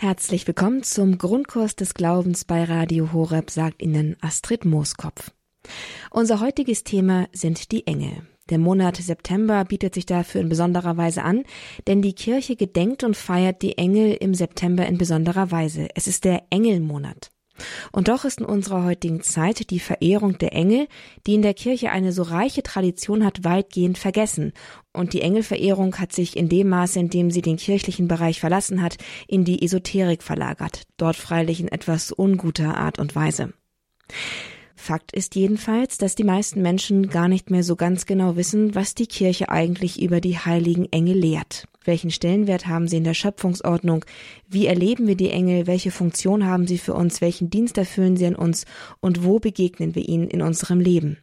Herzlich willkommen zum Grundkurs des Glaubens bei Radio Horeb, sagt Ihnen Astrid Mooskopf. Unser heutiges Thema sind die Engel. Der Monat September bietet sich dafür in besonderer Weise an, denn die Kirche gedenkt und feiert die Engel im September in besonderer Weise. Es ist der Engelmonat. Und doch ist in unserer heutigen Zeit die Verehrung der Engel, die in der Kirche eine so reiche Tradition hat, weitgehend vergessen. Und die Engelverehrung hat sich in dem Maße, in dem sie den kirchlichen Bereich verlassen hat, in die Esoterik verlagert, dort freilich in etwas unguter Art und Weise. Fakt ist jedenfalls, dass die meisten Menschen gar nicht mehr so ganz genau wissen, was die Kirche eigentlich über die heiligen Engel lehrt. Welchen Stellenwert haben sie in der Schöpfungsordnung? Wie erleben wir die Engel? Welche Funktion haben sie für uns? Welchen Dienst erfüllen sie an uns? Und wo begegnen wir ihnen in unserem Leben?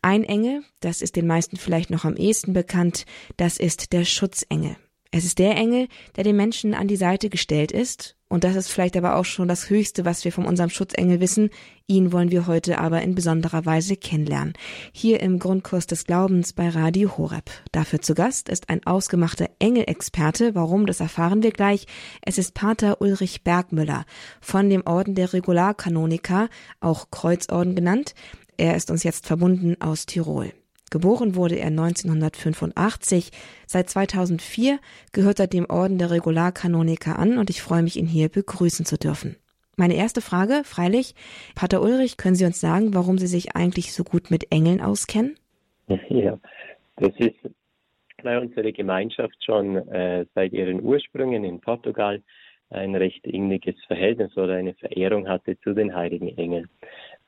Ein Engel, das ist den meisten vielleicht noch am ehesten bekannt, das ist der Schutzengel. Es ist der Engel, der dem Menschen an die Seite gestellt ist, und das ist vielleicht aber auch schon das Höchste, was wir von unserem Schutzengel wissen. Ihn wollen wir heute aber in besonderer Weise kennenlernen. Hier im Grundkurs des Glaubens bei Radio Horeb. Dafür zu Gast ist ein ausgemachter Engelexperte. Warum, das erfahren wir gleich. Es ist Pater Ulrich Bergmüller von dem Orden der Regularkanoniker, auch Kreuzorden genannt. Er ist uns jetzt verbunden aus Tirol. Geboren wurde er 1985. Seit 2004 gehört er dem Orden der Regularkanoniker an und ich freue mich, ihn hier begrüßen zu dürfen. Meine erste Frage, freilich, Pater Ulrich, können Sie uns sagen, warum Sie sich eigentlich so gut mit Engeln auskennen? Ja, das ist bei unserer Gemeinschaft schon äh, seit ihren Ursprüngen in Portugal ein recht inniges Verhältnis oder eine Verehrung hatte zu den heiligen Engeln.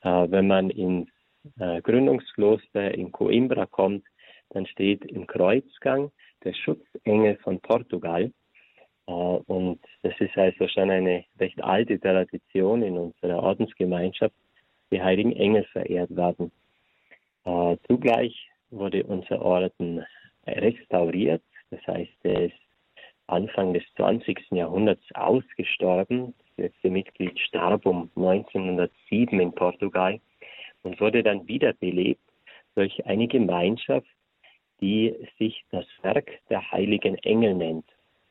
Äh, wenn man ins äh, Gründungskloster in Coimbra kommt, dann steht im Kreuzgang der Schutzengel von Portugal. Äh, und das ist also schon eine recht alte Tradition in unserer Ordensgemeinschaft, die heiligen Engel verehrt werden. Äh, zugleich wurde unser Orden restauriert, das heißt, er ist Anfang des 20. Jahrhunderts ausgestorben. Das letzte Mitglied starb um 1907 in Portugal und wurde dann wiederbelebt durch eine Gemeinschaft, die sich das Werk der heiligen Engel nennt.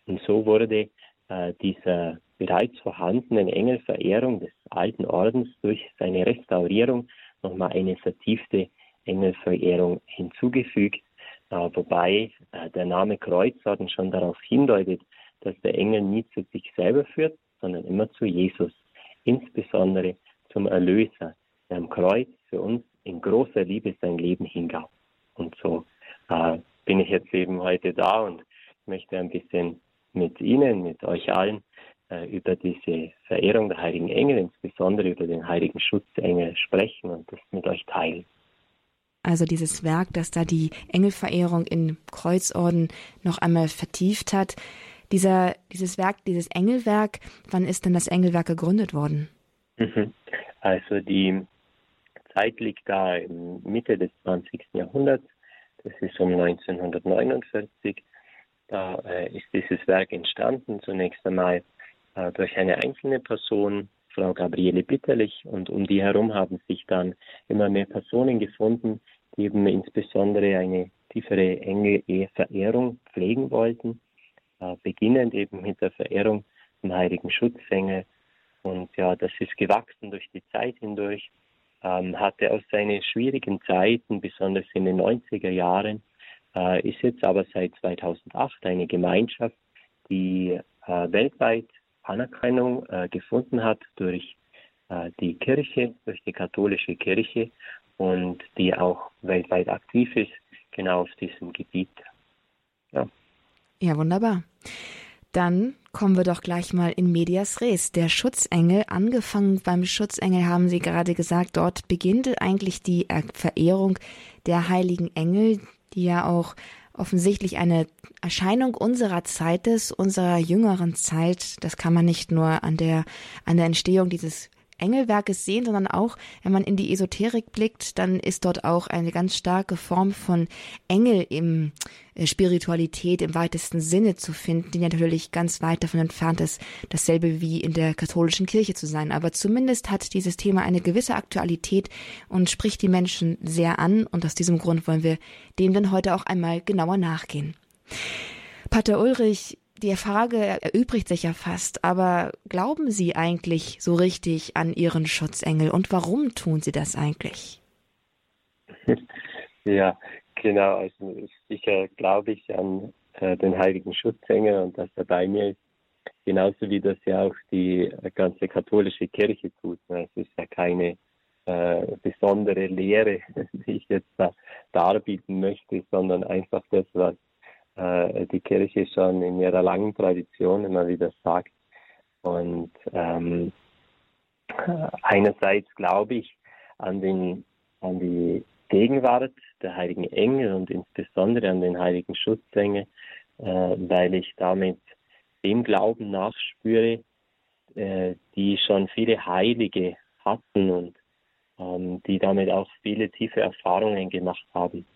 Und so wurde äh, dieser bereits vorhandenen Engelverehrung des alten Ordens durch seine Restaurierung nochmal eine vertiefte Engelverehrung hinzugefügt, äh, wobei äh, der Name Kreuzorden schon darauf hindeutet, dass der Engel nie zu sich selber führt, sondern immer zu Jesus, insbesondere zum Erlöser, der am Kreuz für uns in großer Liebe sein Leben hingab. Und so äh, bin ich jetzt eben heute da und möchte ein bisschen mit Ihnen, mit euch allen äh, über diese Verehrung der heiligen Engel, insbesondere über den heiligen Schutzengel sprechen und das mit euch teilen. Also dieses Werk, das da die Engelverehrung in Kreuzorden noch einmal vertieft hat. Dieser, dieses Werk, dieses Engelwerk, wann ist denn das Engelwerk gegründet worden? Mhm. Also die Zeit liegt da in Mitte des 20. Jahrhunderts. Das ist um 1949. Da äh, ist dieses Werk entstanden, zunächst einmal äh, durch eine einzelne Person, Frau Gabriele Bitterlich, und um die herum haben sich dann immer mehr Personen gefunden, die eben insbesondere eine tiefere Engel-Verehrung pflegen wollten, äh, beginnend eben mit der Verehrung zum heiligen Schutzengel. Und ja, das ist gewachsen durch die Zeit hindurch ähm, hatte aus seinen schwierigen Zeiten, besonders in den 90er Jahren, äh, ist jetzt aber seit 2008 eine Gemeinschaft, die äh, weltweit Anerkennung äh, gefunden hat durch äh, die Kirche, durch die katholische Kirche und die auch weltweit aktiv ist, genau auf diesem Gebiet. Ja, ja wunderbar. Dann kommen wir doch gleich mal in Medias Res. Der Schutzengel, angefangen beim Schutzengel haben Sie gerade gesagt, dort beginnt eigentlich die Verehrung der heiligen Engel, die ja auch offensichtlich eine Erscheinung unserer Zeit ist, unserer jüngeren Zeit. Das kann man nicht nur an der, an der Entstehung dieses Engelwerkes sehen, sondern auch, wenn man in die Esoterik blickt, dann ist dort auch eine ganz starke Form von Engel im äh, Spiritualität im weitesten Sinne zu finden, die natürlich ganz weit davon entfernt ist, dasselbe wie in der katholischen Kirche zu sein. Aber zumindest hat dieses Thema eine gewisse Aktualität und spricht die Menschen sehr an. Und aus diesem Grund wollen wir dem dann heute auch einmal genauer nachgehen. Pater Ulrich, die Frage erübrigt sich ja fast, aber glauben Sie eigentlich so richtig an Ihren Schutzengel und warum tun Sie das eigentlich? Ja, genau. Also sicher glaube ich an äh, den heiligen Schutzengel und dass er bei mir ist. Genauso wie das ja auch die ganze katholische Kirche tut. Es ist ja keine äh, besondere Lehre, die ich jetzt da darbieten möchte, sondern einfach das, was äh, die Kirche schon in ihrer langen Tradition immer wieder sagt. Und ähm, einerseits glaube ich an, den, an die Gegenwart der heiligen Engel und insbesondere an den heiligen Schutzengel, äh, weil ich damit dem Glauben nachspüre, äh, die schon viele Heilige hatten und ähm, die damit auch viele tiefe Erfahrungen gemacht haben.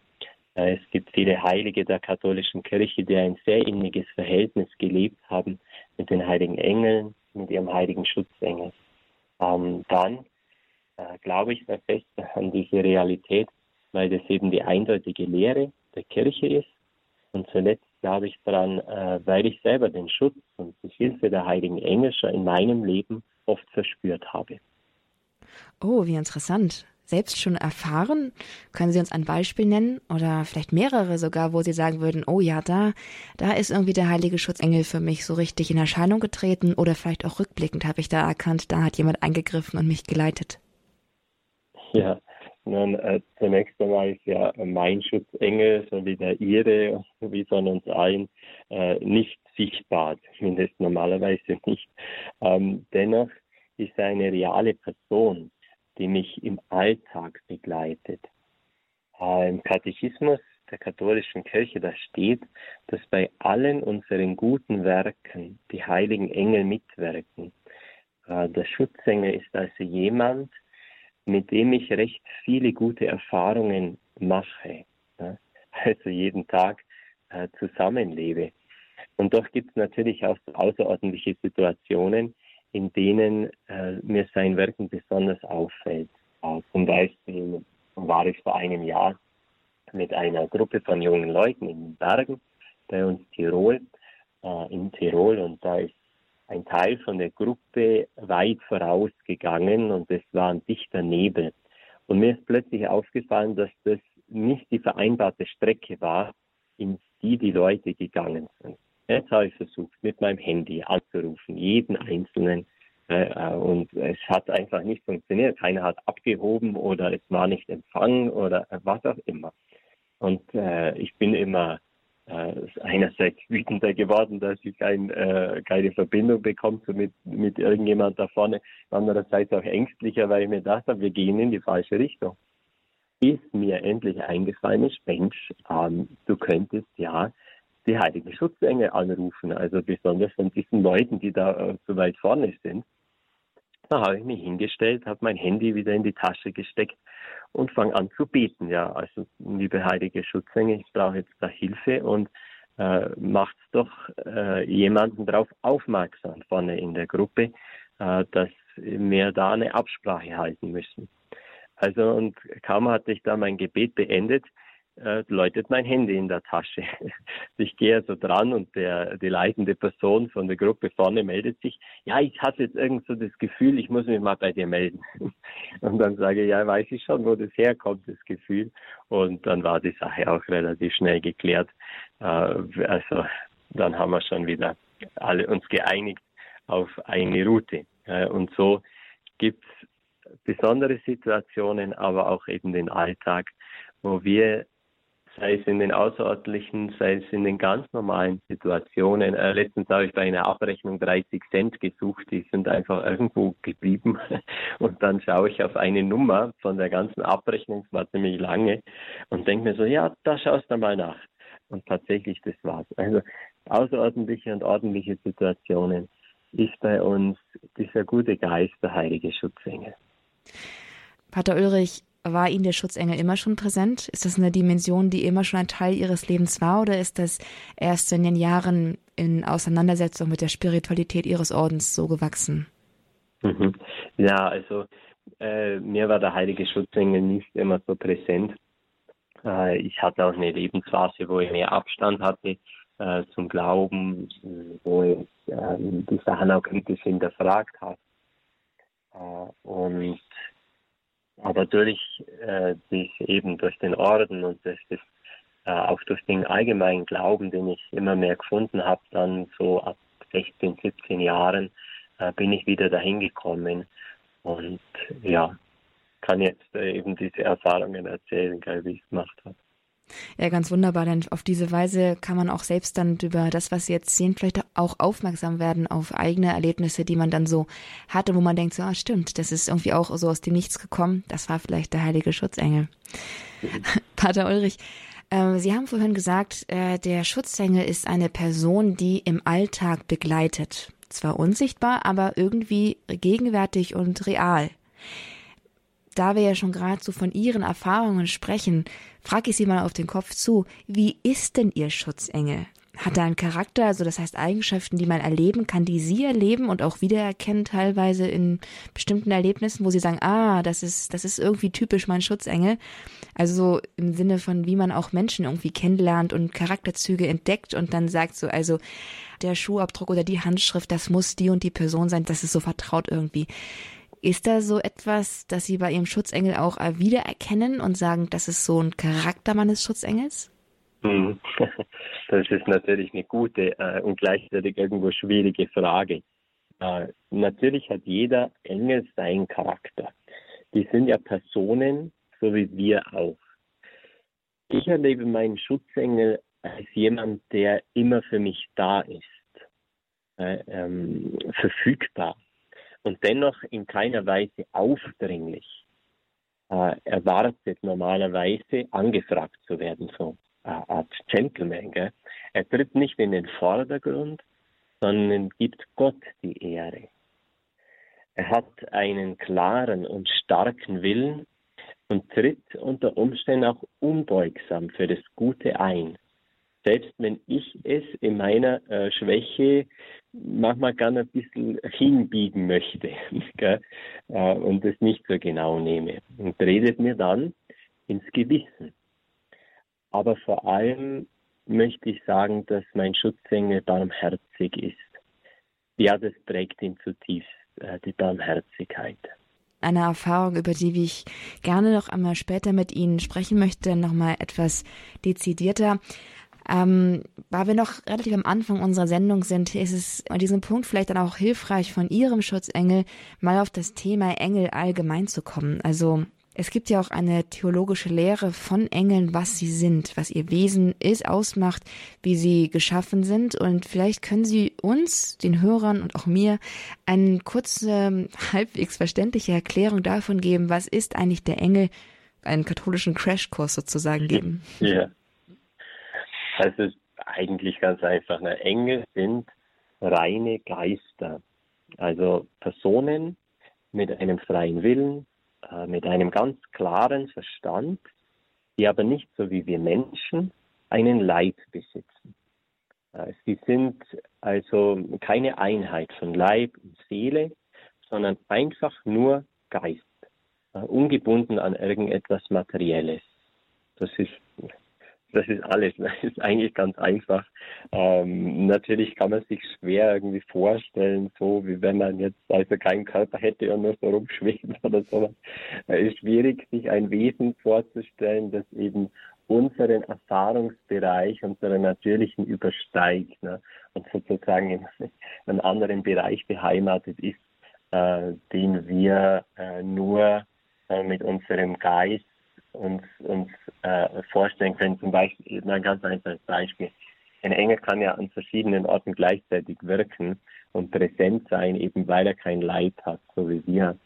Äh, es gibt viele Heilige der katholischen Kirche, die ein sehr inniges Verhältnis gelebt haben mit den heiligen Engeln, mit ihrem heiligen Schutzengel. Ähm, dann äh, glaube ich sehr fest an diese Realität, weil das eben die eindeutige Lehre der Kirche ist. Und zuletzt glaube ich daran, äh, weil ich selber den Schutz und die Hilfe der heiligen Engel schon in meinem Leben oft verspürt habe. Oh, wie interessant selbst schon erfahren? Können Sie uns ein Beispiel nennen oder vielleicht mehrere sogar, wo Sie sagen würden, oh ja, da, da ist irgendwie der heilige Schutzengel für mich so richtig in Erscheinung getreten oder vielleicht auch rückblickend habe ich da erkannt, da hat jemand eingegriffen und mich geleitet? Ja, nun, äh, zunächst einmal ist ja mein Schutzengel, so wie der Ihre, wie von uns allen, äh, nicht sichtbar, zumindest normalerweise nicht. Ähm, dennoch ist er eine reale Person die mich im Alltag begleitet. Äh, Im Katechismus der katholischen Kirche, da steht, dass bei allen unseren guten Werken die heiligen Engel mitwirken. Äh, der Schutzengel ist also jemand, mit dem ich recht viele gute Erfahrungen mache, also jeden Tag äh, zusammenlebe. Und doch gibt es natürlich auch außerordentliche Situationen, in denen äh, mir sein Wirken besonders auffällt. Äh, zum Beispiel war ich vor einem Jahr mit einer Gruppe von jungen Leuten in den Bergen bei uns Tirol, äh, in Tirol und da ist ein Teil von der Gruppe weit vorausgegangen und es war ein dichter Nebel. Und mir ist plötzlich aufgefallen, dass das nicht die vereinbarte Strecke war, in die die Leute gegangen sind. Jetzt habe ich versucht, mit meinem Handy anzurufen, jeden einzelnen. Äh, und es hat einfach nicht funktioniert. Keiner hat abgehoben oder es war nicht empfangen oder was auch immer. Und äh, ich bin immer äh, einerseits wütender geworden, dass ich ein, äh, keine Verbindung bekomme mit, mit irgendjemand da vorne. Andererseits auch ängstlicher, weil ich mir dachte, wir gehen in die falsche Richtung. Ist mir endlich eingefallen ist, Mensch, ähm, du könntest ja die heiligen Schutzengel anrufen, also besonders von diesen Leuten, die da äh, so weit vorne sind. Da habe ich mich hingestellt, habe mein Handy wieder in die Tasche gesteckt und fange an zu beten. Ja, also liebe heilige Schutzengel, ich brauche jetzt da Hilfe und äh, macht doch äh, jemanden darauf aufmerksam vorne in der Gruppe, äh, dass wir da eine Absprache halten müssen. Also und kaum hatte ich da mein Gebet beendet, äh, läutet mein Handy in der Tasche. Ich gehe also dran und der, die leitende Person von der Gruppe vorne meldet sich, ja, ich hatte jetzt irgend so das Gefühl, ich muss mich mal bei dir melden. Und dann sage ich, ja, weiß ich schon, wo das herkommt, das Gefühl. Und dann war die Sache auch relativ schnell geklärt. Äh, also dann haben wir schon wieder alle uns geeinigt auf eine Route. Äh, und so gibt es besondere Situationen, aber auch eben den Alltag, wo wir sei es in den außerordentlichen, sei es in den ganz normalen Situationen. Äh, letztens habe ich bei einer Abrechnung 30 Cent gesucht, die sind einfach irgendwo geblieben. Und dann schaue ich auf eine Nummer von der ganzen Abrechnung, es war ziemlich lange, und denke mir so, ja, da schaust du mal nach. Und tatsächlich, das war's. Also außerordentliche und ordentliche Situationen ist bei uns dieser gute Geist der heilige Schutzengel. Pater Ulrich, war Ihnen der Schutzengel immer schon präsent? Ist das eine Dimension, die immer schon ein Teil Ihres Lebens war oder ist das erst in den Jahren in Auseinandersetzung mit der Spiritualität Ihres Ordens so gewachsen? Mhm. Ja, also äh, mir war der heilige Schutzengel nicht immer so präsent. Äh, ich hatte auch eine Lebensphase, wo ich mehr Abstand hatte äh, zum Glauben, wo ich äh, die Sachen auch kritisch hinterfragt habe. Äh, und aber durch äh, dies eben durch den Orden und durch das, äh, auch durch den allgemeinen Glauben, den ich immer mehr gefunden habe, dann so ab 16, 17 Jahren äh, bin ich wieder dahin gekommen und ja, kann jetzt äh, eben diese Erfahrungen erzählen, wie ich es gemacht habe. Ja, ganz wunderbar, denn auf diese Weise kann man auch selbst dann über das, was Sie jetzt sehen, vielleicht auch aufmerksam werden auf eigene Erlebnisse, die man dann so hatte, wo man denkt, so, ah, stimmt, das ist irgendwie auch so aus dem Nichts gekommen. Das war vielleicht der heilige Schutzengel. Pater Ulrich, äh, Sie haben vorhin gesagt, äh, der Schutzengel ist eine Person, die im Alltag begleitet. Zwar unsichtbar, aber irgendwie gegenwärtig und real da wir ja schon gerade so von Ihren Erfahrungen sprechen, frage ich Sie mal auf den Kopf zu, wie ist denn Ihr Schutzengel? Hat er einen Charakter, also das heißt Eigenschaften, die man erleben kann, die Sie erleben und auch wiedererkennen teilweise in bestimmten Erlebnissen, wo Sie sagen, ah, das ist, das ist irgendwie typisch mein Schutzengel. Also so im Sinne von, wie man auch Menschen irgendwie kennenlernt und Charakterzüge entdeckt und dann sagt so, also der Schuhabdruck oder die Handschrift, das muss die und die Person sein, das ist so vertraut irgendwie. Ist da so etwas, dass Sie bei Ihrem Schutzengel auch wiedererkennen und sagen, das ist so ein Charakter meines Schutzengels? Hm. Das ist natürlich eine gute äh, und gleichzeitig irgendwo schwierige Frage. Äh, natürlich hat jeder Engel seinen Charakter. Die sind ja Personen, so wie wir auch. Ich erlebe meinen Schutzengel als jemand, der immer für mich da ist, äh, ähm, verfügbar, und dennoch in keiner Weise aufdringlich äh, erwartet normalerweise angefragt zu werden, so äh, als Gentleman. Gell? Er tritt nicht in den Vordergrund, sondern gibt Gott die Ehre. Er hat einen klaren und starken Willen und tritt unter Umständen auch unbeugsam für das Gute ein selbst wenn ich es in meiner äh, Schwäche manchmal gerne ein bisschen hinbiegen möchte gell, äh, und es nicht so genau nehme. Und redet mir dann ins Gewissen. Aber vor allem möchte ich sagen, dass mein Schutzengel barmherzig ist. Ja, das prägt ihn zutiefst, äh, die Barmherzigkeit eine Erfahrung, über die ich gerne noch einmal später mit Ihnen sprechen möchte, nochmal etwas dezidierter. Ähm, weil wir noch relativ am Anfang unserer Sendung sind, ist es an diesem Punkt vielleicht dann auch hilfreich, von Ihrem Schutzengel mal auf das Thema Engel allgemein zu kommen. Also es gibt ja auch eine theologische Lehre von Engeln, was sie sind, was ihr Wesen ist, ausmacht, wie sie geschaffen sind. Und vielleicht können Sie uns, den Hörern und auch mir, eine kurze, halbwegs verständliche Erklärung davon geben, was ist eigentlich der Engel, einen katholischen Crashkurs sozusagen geben. Ja. Das ist eigentlich ganz einfach. Ne? Engel sind reine Geister, also Personen mit einem freien Willen, äh, mit einem ganz klaren Verstand, die aber nicht so wie wir Menschen einen Leib besitzen. Äh, sie sind also keine Einheit von Leib und Seele, sondern einfach nur Geist, äh, ungebunden an irgendetwas Materielles. Das ist das ist alles. Das ist eigentlich ganz einfach. Ähm, natürlich kann man sich schwer irgendwie vorstellen, so wie wenn man jetzt also keinen Körper hätte und nur so rumschwebt oder so. Es ist schwierig, sich ein Wesen vorzustellen, das eben unseren Erfahrungsbereich, unseren natürlichen übersteigt ne? und sozusagen in einem anderen Bereich beheimatet ist, äh, den wir äh, nur äh, mit unserem Geist uns, uns äh, vorstellen können. Zum Beispiel, ein ganz einfaches Beispiel. Ein Engel kann ja an verschiedenen Orten gleichzeitig wirken und präsent sein, eben weil er kein Leid hat, so wie wir.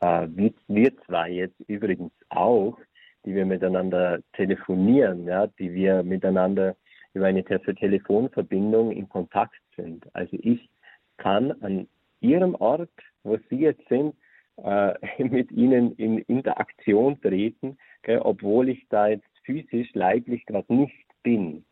Äh, wir, wir zwar jetzt übrigens auch, die wir miteinander telefonieren, ja, die wir miteinander über eine Telefonverbindung in Kontakt sind. Also ich kann an Ihrem Ort, wo Sie jetzt sind, äh, mit Ihnen in Interaktion treten gell, obwohl ich da jetzt physisch, leiblich gerade nicht bin.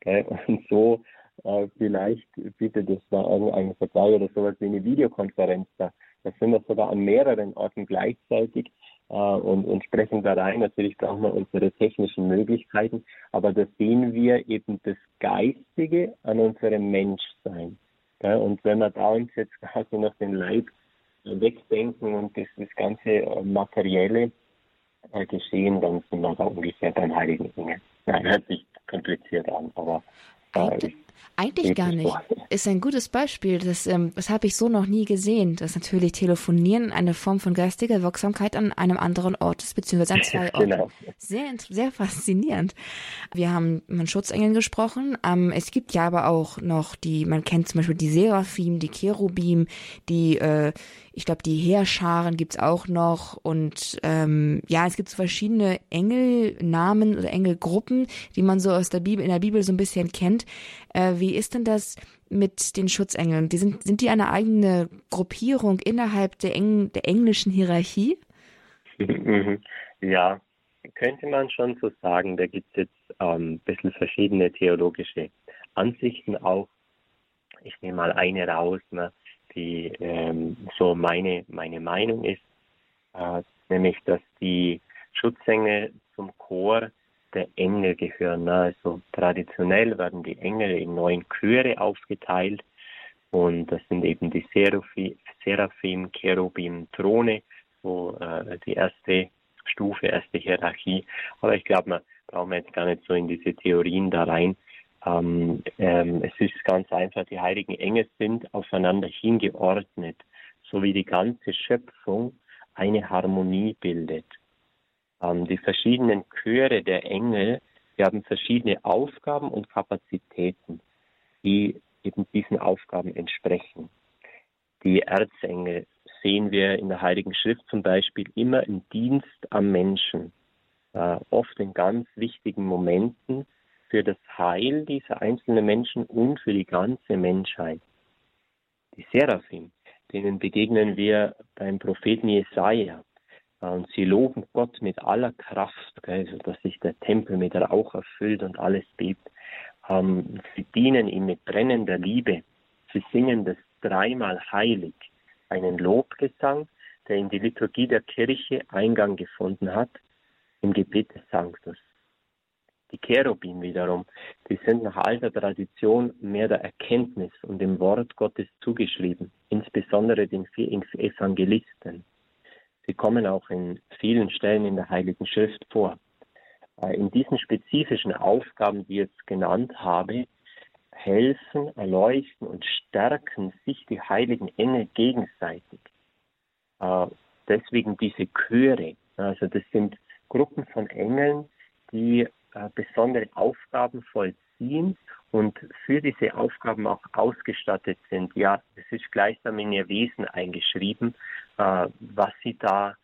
Gell, und so äh, vielleicht, bitte, das war irgendein Vergleich oder sowas wie eine Videokonferenz da. Da sind wir sogar an mehreren Orten gleichzeitig. äh, und, und sprechen da rein. Natürlich brauchen wir unsere technischen Möglichkeiten, aber da sehen wir eben das Geistige an unserem Menschsein. Ja, und wenn wir da uns jetzt quasi noch den Leib wegdenken und das, das ganze äh, Materielle äh, geschehen, dann sind wir da ungefähr beim Heiligen Engel. Nein, hört sich kompliziert an, aber eigentlich, eigentlich gar nicht. Ist ein gutes Beispiel. Das, ähm, das habe ich so noch nie gesehen, dass natürlich Telefonieren eine Form von geistiger Wirksamkeit an einem anderen Ort ist, beziehungsweise an zwei Orten. genau. Sehr, sehr faszinierend. Wir haben von Schutzengeln gesprochen. Ähm, es gibt ja aber auch noch die, man kennt zum Beispiel die Seraphim, die Cherubim, die äh, ich glaube, die Heerscharen gibt's auch noch und ähm, ja, es gibt so verschiedene Engelnamen oder Engelgruppen, die man so aus der Bibel in der Bibel so ein bisschen kennt. Äh, wie ist denn das mit den Schutzengeln? Die sind sind die eine eigene Gruppierung innerhalb der, Eng der englischen Hierarchie? Ja, könnte man schon so sagen. Da gibt es jetzt ähm, ein bisschen verschiedene theologische Ansichten auch. Ich nehme mal eine raus. Ne? Die ähm, so meine, meine Meinung ist, äh, nämlich dass die Schutzengel zum Chor der Engel gehören. Also traditionell werden die Engel in neun Chöre aufgeteilt und das sind eben die Seraphim, Seraphim Cherubim, Throne, so äh, die erste Stufe, erste Hierarchie. Aber ich glaube, man braucht jetzt gar nicht so in diese Theorien da rein. Ähm, ähm, es ist ganz einfach, die heiligen Engel sind aufeinander hingeordnet, so wie die ganze Schöpfung eine Harmonie bildet. Ähm, die verschiedenen Chöre der Engel, die haben verschiedene Aufgaben und Kapazitäten, die eben diesen Aufgaben entsprechen. Die Erzengel sehen wir in der Heiligen Schrift zum Beispiel immer im Dienst am Menschen, äh, oft in ganz wichtigen Momenten, für das Heil dieser einzelnen Menschen und für die ganze Menschheit. Die Seraphim, denen begegnen wir beim Propheten Jesaja. Und sie loben Gott mit aller Kraft, also dass sich der Tempel mit Rauch erfüllt und alles bebt. Ähm, sie dienen ihm mit brennender Liebe. Sie singen das dreimal heilig, einen Lobgesang, der in die Liturgie der Kirche Eingang gefunden hat, im Gebet des Sanctus. Die Cherubim wiederum, die sind nach alter Tradition mehr der Erkenntnis und dem Wort Gottes zugeschrieben, insbesondere den vier Evangelisten. Sie kommen auch in vielen Stellen in der Heiligen Schrift vor. Äh, in diesen spezifischen Aufgaben, die ich jetzt genannt habe, helfen, erleuchten und stärken sich die heiligen Engel gegenseitig. Äh, deswegen diese Chöre, also das sind Gruppen von Engeln, die besondere Aufgaben vollziehen und für diese Aufgaben auch ausgestattet sind. Ja, es ist gleichsam in ihr Wesen eingeschrieben, äh, was sie da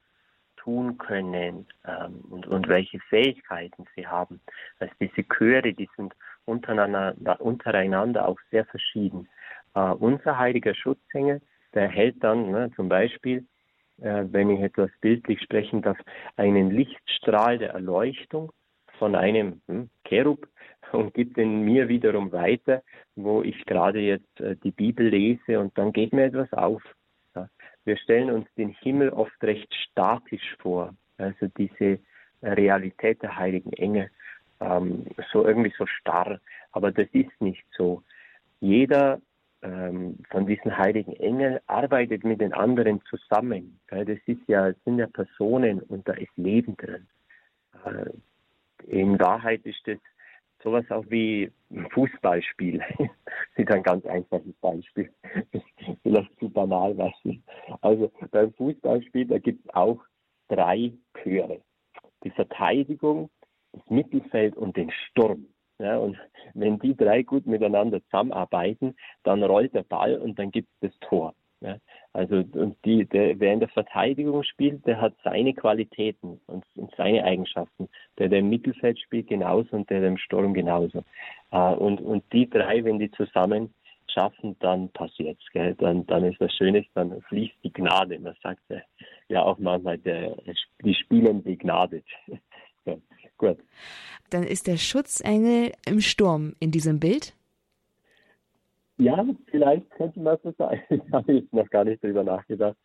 tun können ähm, und, und welche Fähigkeiten sie haben. Also diese Chöre, die sind untereinander, untereinander auch sehr verschieden. Äh, unser heiliger Schutzengel, der hält dann ne, zum Beispiel, äh, wenn ich etwas bildlich sprechen darf, einen Lichtstrahl der Erleuchtung von einem hm, Cherub und gibt den mir wiederum weiter, wo ich gerade jetzt äh, die Bibel lese und dann geht mir etwas auf. Ja. Wir stellen uns den Himmel oft recht statisch vor, also diese Realität der heiligen Engel, ähm, so irgendwie so starr, aber das ist nicht so. Jeder ähm, von diesen heiligen Engeln arbeitet mit den anderen zusammen. Gell? Das ist ja, sind ja Personen und da ist Leben drin. Äh, in Wahrheit ist das sowas auch wie ein Fußballspiel. das ist ein ganz einfaches Beispiel. Vielleicht zu banal was. Also beim Fußballspiel, da gibt es auch drei Chöre. Die Verteidigung, das Mittelfeld und den Sturm. Ja, und wenn die drei gut miteinander zusammenarbeiten, dann rollt der Ball und dann gibt es das Tor. Ja, also und die, der, wer in der Verteidigung spielt, der hat seine Qualitäten und, und seine Eigenschaften. Der, der im Mittelfeld spielt genauso und der, der im Sturm genauso. Äh, und, und die drei, wenn die zusammen schaffen, dann passiert's, gell? Dann, dann ist was Schönes, dann fließt die Gnade. Man sagt ja auch manchmal, der, die spielen begnadet. ja, gut. Dann ist der Schutzengel im Sturm in diesem Bild? Ja, vielleicht könnte man so sagen. Ich habe jetzt noch gar nicht drüber nachgedacht.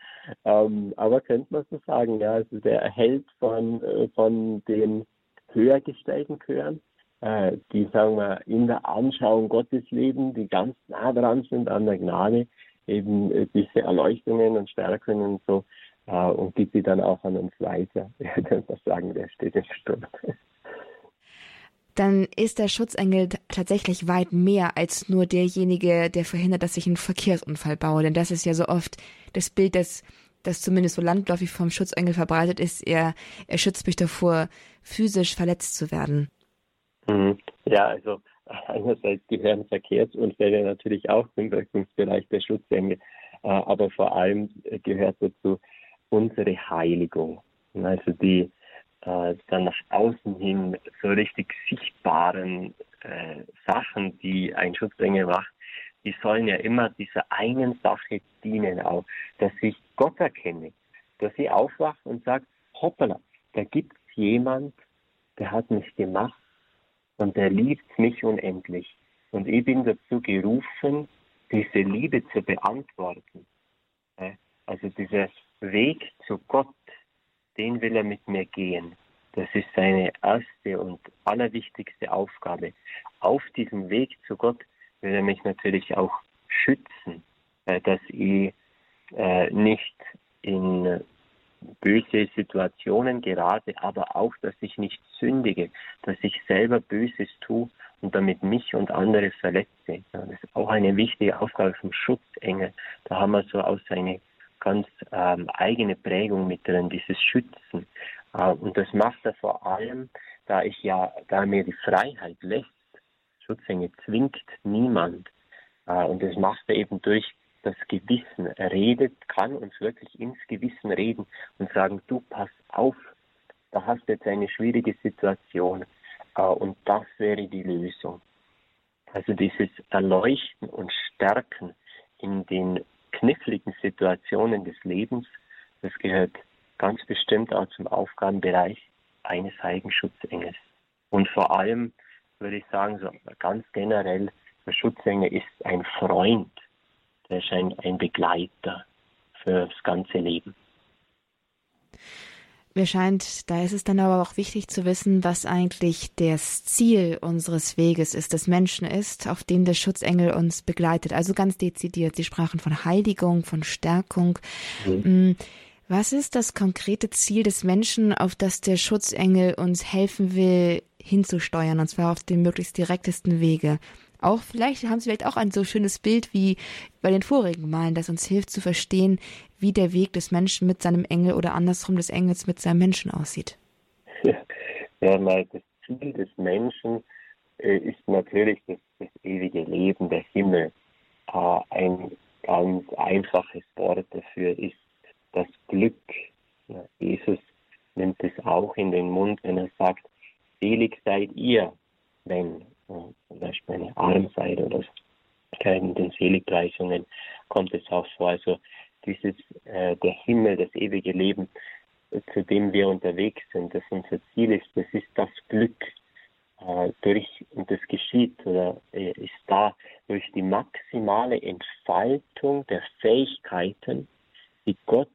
Ähm, aber könnte man so sagen, ja, also der erhält von, äh, von den höher gestellten Chören, äh, die, sagen wir, in der Anschauung Gottes leben, die ganz nah dran sind an der Gnade, eben äh, diese Erleuchtungen und Stärkungen und so, äh, und gibt sie dann auch an uns weiter. Ja, könnte man sagen, der steht im Sturm dann ist der Schutzengel tatsächlich weit mehr als nur derjenige, der verhindert, dass ich einen Verkehrsunfall baue. Denn das ist ja so oft das Bild, das, das zumindest so landläufig vom Schutzengel verbreitet ist. Er, er schützt mich davor, physisch verletzt zu werden. Mhm. Ja, also einerseits gehören Verkehrsunfälle natürlich auch zum Wirkungsbereich der Schutzengel, äh, aber vor allem gehört dazu unsere Heiligung. Also die äh, dann nach außen hin so richtig sichtbaren äh, Sachen, die ein Schutzengel macht, die sollen ja immer dieser einen Sache dienen, auch, dass ich Gott erkenne, dass ich aufwache und sage, hoppala, da gibt es jemand, der hat mich gemacht und der liebt mich unendlich. Und ich bin dazu gerufen, diese Liebe zu beantworten. Also dieser Weg zu Gott, den will er mit mir gehen. Das ist seine erste und allerwichtigste Aufgabe. Auf diesem Weg zu Gott will er mich natürlich auch schützen, äh, dass ich äh, nicht in böse Situationen gerate, aber auch, dass ich nicht sündige, dass ich selber Böses tue und damit mich und andere verletze. das ist auch eine wichtige Aufgabe vom Schutzengel. Da haben wir so auch seine ganz ähm, eigene Prägung mit drin, dieses Schützen. Äh, und das macht er vor allem, da ich ja, da mir die Freiheit lässt. Schutzengel zwingt niemand. Äh, und das macht er eben durch das Gewissen. Er redet, kann uns wirklich ins Gewissen reden und sagen, du pass auf, da hast du jetzt eine schwierige Situation. Äh, und das wäre die Lösung. Also dieses Erleuchten und Stärken in den kniffligen Situationen des Lebens, das gehört ganz bestimmt auch zum Aufgabenbereich eines Heiligen Und vor allem würde ich sagen, so ganz generell, der Schutzengel ist ein Freund, der ist ein, ein Begleiter für das ganze Leben. Mir scheint, da ist es dann aber auch wichtig zu wissen, was eigentlich das Ziel unseres Weges ist, des Menschen ist, auf dem der Schutzengel uns begleitet. Also ganz dezidiert. Sie sprachen von Heiligung, von Stärkung. Mhm. Mm, was ist das konkrete Ziel des Menschen, auf das der Schutzengel uns helfen will, hinzusteuern, und zwar auf dem möglichst direktesten Wege? Auch vielleicht haben Sie vielleicht auch ein so schönes Bild wie bei den vorigen Malen, das uns hilft zu verstehen, wie der Weg des Menschen mit seinem Engel oder andersrum des Engels mit seinem Menschen aussieht. Ja, mal das Ziel des Menschen äh, ist natürlich das, das, ewige Leben, der Himmel. Äh, ein ganz einfaches Wort dafür ist das Glück. Ja, Jesus nimmt es auch in den Mund, wenn er sagt, selig seid ihr, wenn zum Beispiel eine arm seid oder in den Seligpreisungen kommt es auch vor. Also dieses, äh, der Himmel, das ewige Leben, zu dem wir unterwegs sind, das unser Ziel ist, das ist das Glück äh, durch, und das geschieht oder äh, ist da durch die maximale Entfaltung der Fähigkeiten, die Gott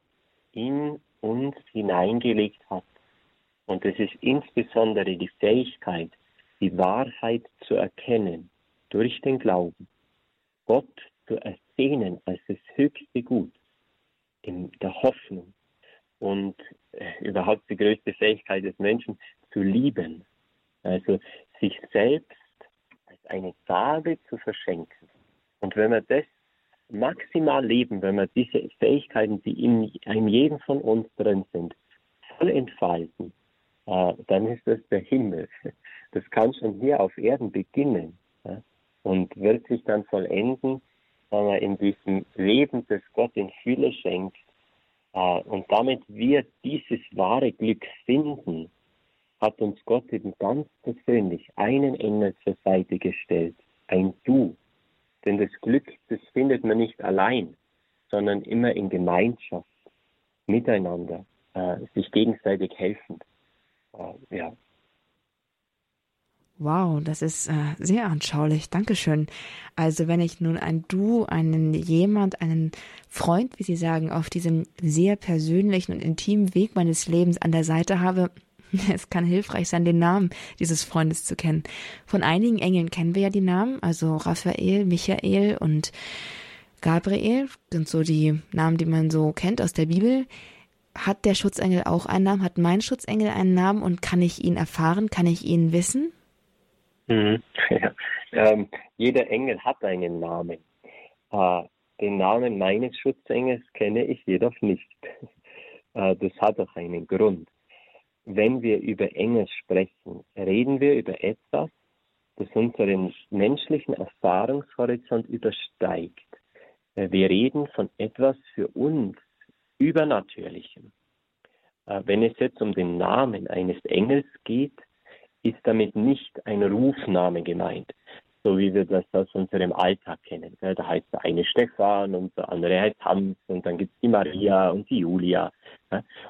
in uns hineingelegt hat. Und es ist insbesondere die Fähigkeit, die Wahrheit zu erkennen durch den Glauben, Gott zu ersehnen als das höchste Gut, in der Hoffnung und äh, überhaupt die größte Fähigkeit des Menschen zu lieben, also sich selbst als eine Gabe zu verschenken. Und wenn wir das maximal leben, wenn wir diese Fähigkeiten, die in, in jedem von uns drin sind, voll entfalten, äh, dann ist das der Himmel. Das kann schon hier auf Erden beginnen ja, und wird sich dann vollenden äh, in diesem Leben, das Gott in Fülle schenkt. Äh, und damit wir dieses wahre Glück finden, hat uns Gott eben ganz persönlich einen Engel zur Seite gestellt, ein Du. Denn das Glück, das findet man nicht allein, sondern immer in Gemeinschaft, miteinander, äh, sich gegenseitig helfend. Äh, ja. Wow, das ist äh, sehr anschaulich. Dankeschön. Also wenn ich nun ein Du, einen jemand, einen Freund, wie Sie sagen, auf diesem sehr persönlichen und intimen Weg meines Lebens an der Seite habe, es kann hilfreich sein, den Namen dieses Freundes zu kennen. Von einigen Engeln kennen wir ja die Namen, also Raphael, Michael und Gabriel sind so die Namen, die man so kennt aus der Bibel. Hat der Schutzengel auch einen Namen? Hat mein Schutzengel einen Namen und kann ich ihn erfahren? Kann ich ihn wissen? Mhm. Ja. Ähm, jeder Engel hat einen Namen. Äh, den Namen meines Schutzengels kenne ich jedoch nicht. Äh, das hat auch einen Grund. Wenn wir über Engel sprechen, reden wir über etwas, das unseren menschlichen Erfahrungshorizont übersteigt. Äh, wir reden von etwas für uns Übernatürlichem. Äh, wenn es jetzt um den Namen eines Engels geht, ist damit nicht ein Rufname gemeint, so wie wir das aus unserem Alltag kennen. Da heißt der eine Stefan und der andere heißt Hans und dann gibt es die Maria und die Julia.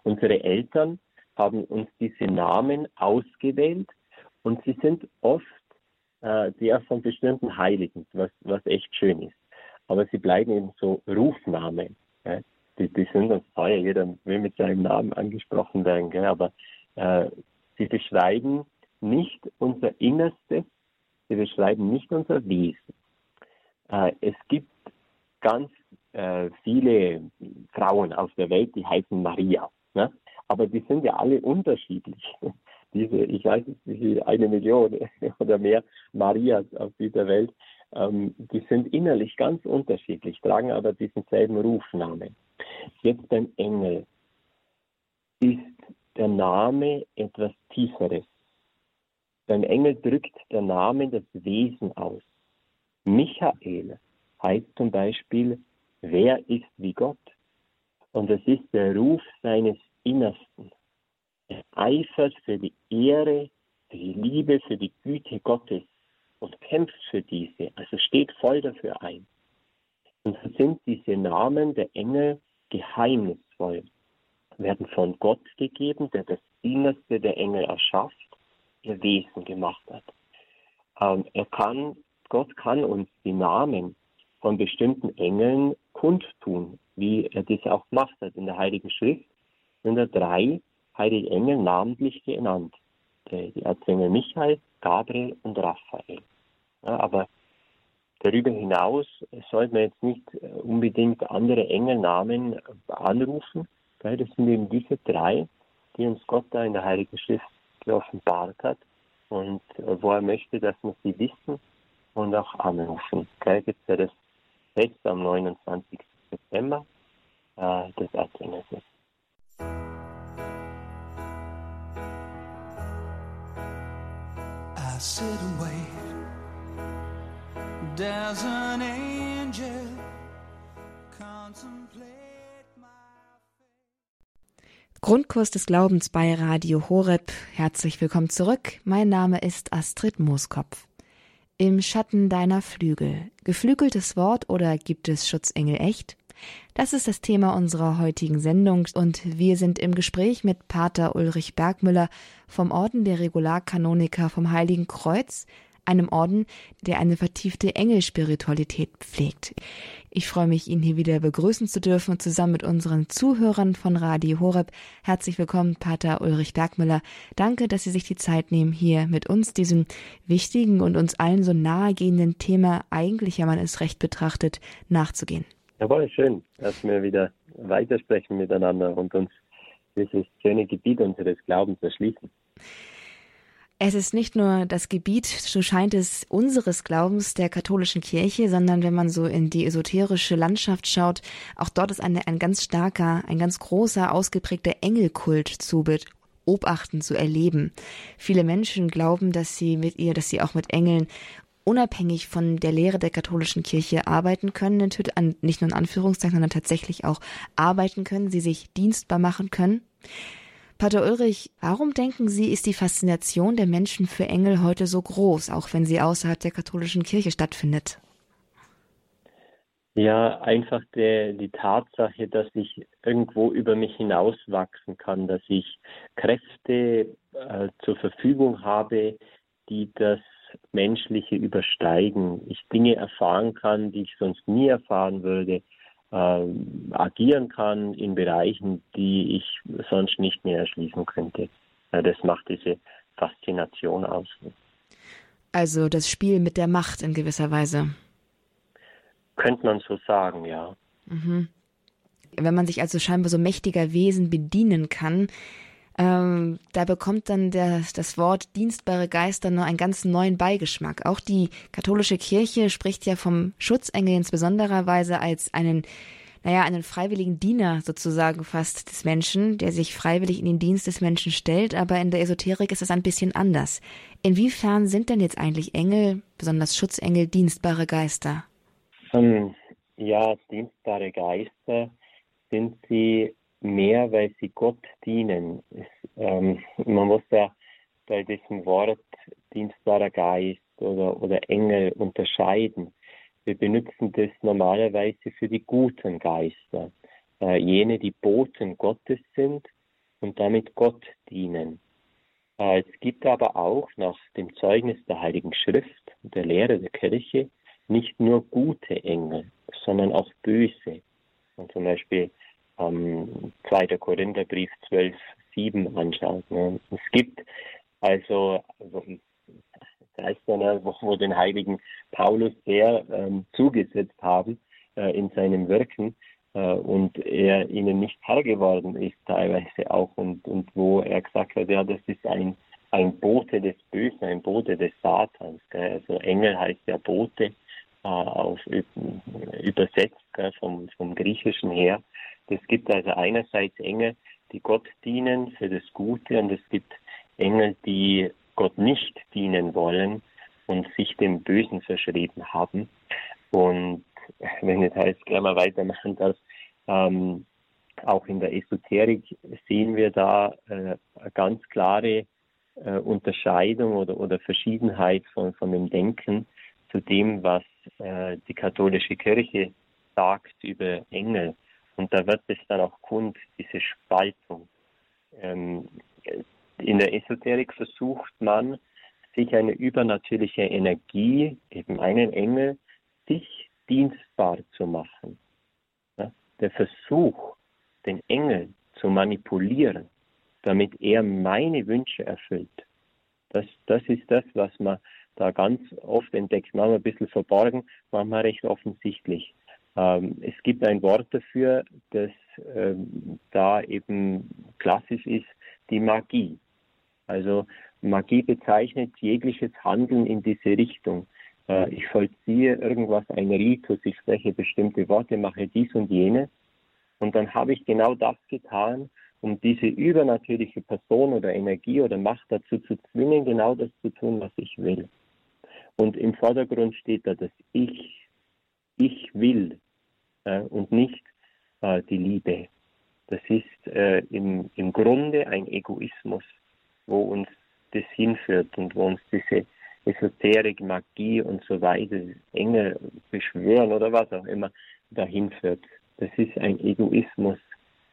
Unsere Eltern haben uns diese Namen ausgewählt und sie sind oft äh, der von bestimmten Heiligen, was, was echt schön ist. Aber sie bleiben eben so Rufnamen. Die, die sind uns teuer, jeder will mit seinem Namen angesprochen werden, gell? aber äh, sie beschreiben nicht unser Innerstes, sie beschreiben nicht unser Wesen. Äh, es gibt ganz äh, viele Frauen auf der Welt, die heißen Maria. Ne? Aber die sind ja alle unterschiedlich. Diese, ich weiß nicht, wie eine Million oder mehr Marias auf dieser Welt, ähm, die sind innerlich ganz unterschiedlich, tragen aber diesen selben Rufnamen. Jetzt beim Engel ist der Name etwas Tieferes. Beim Engel drückt der Name das Wesen aus. Michael heißt zum Beispiel, wer ist wie Gott? Und es ist der Ruf seines Innersten. Er eifert für die Ehre, für die Liebe, für die Güte Gottes und kämpft für diese, also steht voll dafür ein. Und so sind diese Namen der Engel geheimnisvoll, werden von Gott gegeben, der das Innerste der Engel erschafft ihr Wesen gemacht hat. Ähm, er kann, Gott kann uns die Namen von bestimmten Engeln kundtun, wie er das auch gemacht hat. In der Heiligen Schrift sind da drei heilige Engel namentlich genannt. Die Erzengel Michael, Gabriel und Raphael. Ja, aber darüber hinaus sollte man jetzt nicht äh, unbedingt andere Engelnamen anrufen. Das sind eben diese drei, die uns Gott da in der Heiligen Schrift geoffenbart hat und äh, wo er möchte, dass wir sie wissen und auch anrufen. Da gibt es ja das Fest am 29. September äh, des Erzengels. I sit and wait. There's an angel contemplate. Grundkurs des Glaubens bei Radio Horeb. Herzlich willkommen zurück. Mein Name ist Astrid Mooskopf. Im Schatten deiner Flügel. Geflügeltes Wort oder gibt es Schutzengel echt? Das ist das Thema unserer heutigen Sendung und wir sind im Gespräch mit Pater Ulrich Bergmüller vom Orden der Regularkanoniker vom Heiligen Kreuz, einem Orden, der eine vertiefte Engelspiritualität pflegt. Ich freue mich, ihn hier wieder begrüßen zu dürfen und zusammen mit unseren Zuhörern von Radio Horeb. Herzlich willkommen, Pater Ulrich Bergmüller. Danke, dass Sie sich die Zeit nehmen, hier mit uns diesem wichtigen und uns allen so nahegehenden Thema, eigentlich, ja man es recht betrachtet, nachzugehen. Jawohl, schön, dass wir wieder weitersprechen miteinander und uns dieses schöne Gebiet unseres Glaubens erschließen. Es ist nicht nur das Gebiet, so scheint es, unseres Glaubens der katholischen Kirche, sondern wenn man so in die esoterische Landschaft schaut, auch dort ist eine, ein ganz starker, ein ganz großer, ausgeprägter Engelkult zu beobachten, zu erleben. Viele Menschen glauben, dass sie mit ihr, dass sie auch mit Engeln unabhängig von der Lehre der katholischen Kirche arbeiten können, nicht nur in Anführungszeichen, sondern tatsächlich auch arbeiten können, sie sich dienstbar machen können. Pater Ulrich, warum denken Sie, ist die Faszination der Menschen für Engel heute so groß, auch wenn sie außerhalb der katholischen Kirche stattfindet? Ja, einfach der, die Tatsache, dass ich irgendwo über mich hinauswachsen kann, dass ich Kräfte äh, zur Verfügung habe, die das Menschliche übersteigen. Ich Dinge erfahren kann, die ich sonst nie erfahren würde, agieren kann in Bereichen, die ich sonst nicht mehr erschließen könnte. Ja, das macht diese Faszination aus. Also das Spiel mit der Macht in gewisser Weise. Könnte man so sagen, ja. Mhm. Wenn man sich also scheinbar so mächtiger Wesen bedienen kann, ähm, da bekommt dann der, das Wort dienstbare Geister nur einen ganz neuen Beigeschmack. Auch die katholische Kirche spricht ja vom Schutzengel in besonderer Weise als einen, naja, einen freiwilligen Diener sozusagen fast des Menschen, der sich freiwillig in den Dienst des Menschen stellt. Aber in der Esoterik ist das ein bisschen anders. Inwiefern sind denn jetzt eigentlich Engel, besonders Schutzengel, dienstbare Geister? Um, ja, dienstbare Geister sind sie mehr, weil sie Gott dienen. Es, ähm, man muss ja bei diesem Wort dienstbarer Geist oder, oder Engel unterscheiden. Wir benutzen das normalerweise für die guten Geister, äh, jene, die Boten Gottes sind und damit Gott dienen. Äh, es gibt aber auch nach dem Zeugnis der Heiligen Schrift und der Lehre der Kirche nicht nur gute Engel, sondern auch böse. Und zum Beispiel ähm, 2. Korintherbrief 12, 7 anschaut. Ne? Es gibt also, also das heißt dann, wo, wo den heiligen Paulus sehr ähm, zugesetzt haben äh, in seinem Wirken äh, und er ihnen nicht Herr geworden ist teilweise auch und, und wo er gesagt hat, ja, das ist ein, ein Bote des Bösen, ein Bote des Satans. Gell? Also Engel heißt ja Bote äh, auf übersetzt gell, vom, vom Griechischen her. Es gibt also einerseits Engel, die Gott dienen für das Gute und es gibt Engel, die Gott nicht dienen wollen und sich dem Bösen verschrieben haben. Und wenn ich da jetzt gleich mal weitermachen darf, ähm, auch in der Esoterik sehen wir da äh, eine ganz klare äh, Unterscheidung oder, oder Verschiedenheit von, von dem Denken zu dem, was äh, die katholische Kirche sagt über Engel. Und da wird es dann auch kund, diese Spaltung. Ähm, in der Esoterik versucht man, sich eine übernatürliche Energie, eben einen Engel, sich dienstbar zu machen. Ja? Der Versuch, den Engel zu manipulieren, damit er meine Wünsche erfüllt, das, das ist das, was man da ganz oft entdeckt. Manchmal ein bisschen verborgen, manchmal recht offensichtlich. Ähm, es gibt ein Wort dafür, das ähm, da eben klassisch ist, die Magie. Also Magie bezeichnet jegliches Handeln in diese Richtung. Äh, ich vollziehe irgendwas, ein Ritus, ich spreche bestimmte Worte, mache dies und jenes. Und dann habe ich genau das getan, um diese übernatürliche Person oder Energie oder Macht dazu zu zwingen, genau das zu tun, was ich will. Und im Vordergrund steht da das Ich, ich will und nicht äh, die Liebe. Das ist äh, im, im Grunde ein Egoismus, wo uns das hinführt und wo uns diese Esoterik, Magie und so weiter, Engel beschwören oder was auch immer dahin führt. Das ist ein Egoismus,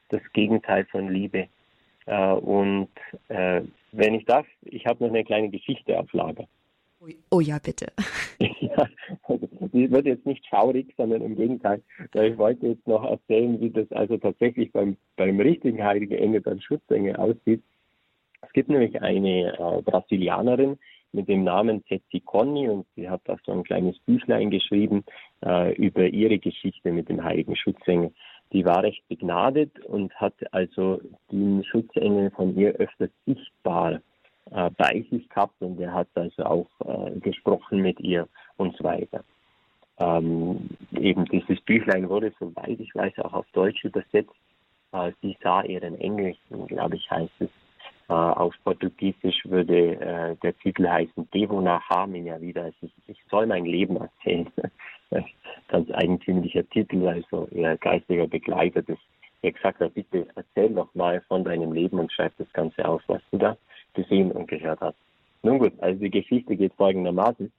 das Gegenteil von Liebe. Äh, und äh, wenn ich darf, ich habe noch eine kleine Geschichte auf Lager. Oh ja, bitte. ja, die wird jetzt nicht schaurig, sondern im Gegenteil. Ich wollte jetzt noch erzählen, wie das also tatsächlich beim, beim richtigen Heiligen Engel, beim Schutzengel aussieht. Es gibt nämlich eine äh, Brasilianerin mit dem Namen Tetsi Conny und sie hat da so ein kleines Büchlein geschrieben äh, über ihre Geschichte mit dem Heiligen Schutzengel. Die war recht begnadet und hat also den Schutzengel von ihr öfters sichtbar äh, bei sich gehabt und er hat also auch äh, gesprochen mit ihr und so weiter. Ähm, eben dieses Büchlein wurde, soweit ich weiß, auch auf Deutsch übersetzt. Äh, sie sah ihren Engel, glaube ich, heißt es. Äh, auf Portugiesisch würde äh, der Titel heißen Devo ja wieder. Also ich, ich soll mein Leben erzählen. Ganz eigentümlicher Titel, also eher geistiger Begleiter des er gesagt hat, bitte erzähl doch mal von deinem Leben und schreib das Ganze auf, was du da gesehen und gehört hat. Nun gut, also die Geschichte geht folgendermaßen.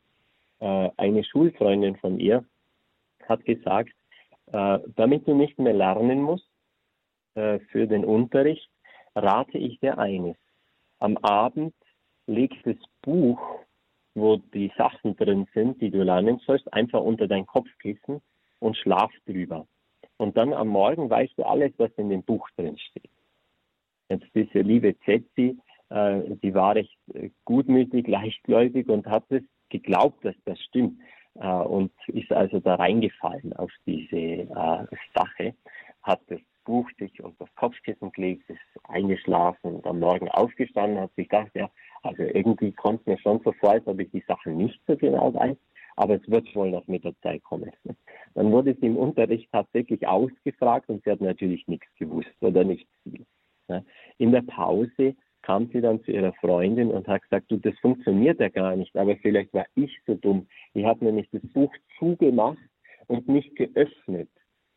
Äh, eine Schulfreundin von ihr hat gesagt, äh, damit du nicht mehr lernen musst äh, für den Unterricht, rate ich dir eines. Am Abend leg das Buch wo die Sachen drin sind, die du lernen sollst, einfach unter dein Kopfkissen und schlaf drüber. Und dann am Morgen weißt du alles, was in dem Buch drin steht. Jetzt diese liebe Zetzi, äh, die war recht äh, gutmütig, leichtgläubig und hat es geglaubt, dass das stimmt äh, und ist also da reingefallen auf diese äh, Sache, hat das Buch sich unter das Kopfkissen gelegt, ist eingeschlafen und am Morgen aufgestanden, hat sich gedacht, ja, also irgendwie kommt mir schon so vor, als ob ich die Sachen nicht so genau weiß, aber es wird wohl noch mit der Zeit kommen. Dann wurde sie im Unterricht tatsächlich ausgefragt und sie hat natürlich nichts gewusst oder nichts viel. In der Pause kam sie dann zu ihrer Freundin und hat gesagt, du, das funktioniert ja gar nicht, aber vielleicht war ich so dumm. Ich habe nämlich das Buch zugemacht und nicht geöffnet.